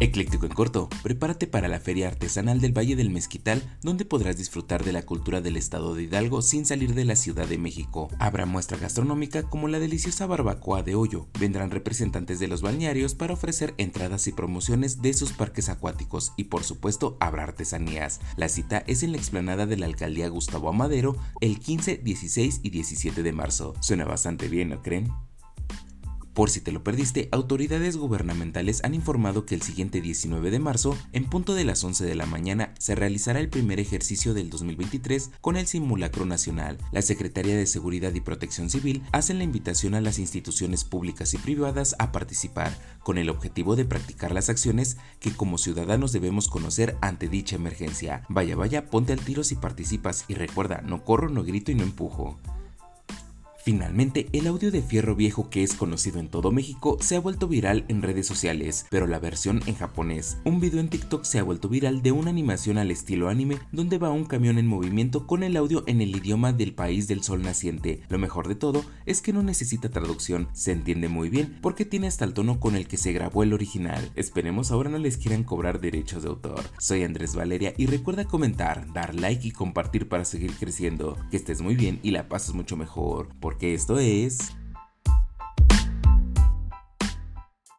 Ecléctico en corto, prepárate para la Feria Artesanal del Valle del Mezquital, donde podrás disfrutar de la cultura del estado de Hidalgo sin salir de la Ciudad de México. Habrá muestra gastronómica como la deliciosa barbacoa de hoyo. Vendrán representantes de los balnearios para ofrecer entradas y promociones de sus parques acuáticos y por supuesto habrá artesanías. La cita es en la explanada de la alcaldía Gustavo Amadero el 15, 16 y 17 de marzo. Suena bastante bien, ¿no creen? Por si te lo perdiste, autoridades gubernamentales han informado que el siguiente 19 de marzo, en punto de las 11 de la mañana, se realizará el primer ejercicio del 2023 con el simulacro nacional. La Secretaría de Seguridad y Protección Civil hace la invitación a las instituciones públicas y privadas a participar, con el objetivo de practicar las acciones que como ciudadanos debemos conocer ante dicha emergencia. Vaya, vaya, ponte al tiro si participas y recuerda, no corro, no grito y no empujo. Finalmente, el audio de Fierro Viejo que es conocido en todo México se ha vuelto viral en redes sociales, pero la versión en japonés. Un video en TikTok se ha vuelto viral de una animación al estilo anime donde va un camión en movimiento con el audio en el idioma del país del sol naciente. Lo mejor de todo es que no necesita traducción, se entiende muy bien porque tiene hasta el tono con el que se grabó el original. Esperemos ahora no les quieran cobrar derechos de autor. Soy Andrés Valeria y recuerda comentar, dar like y compartir para seguir creciendo. Que estés muy bien y la pases mucho mejor porque esto es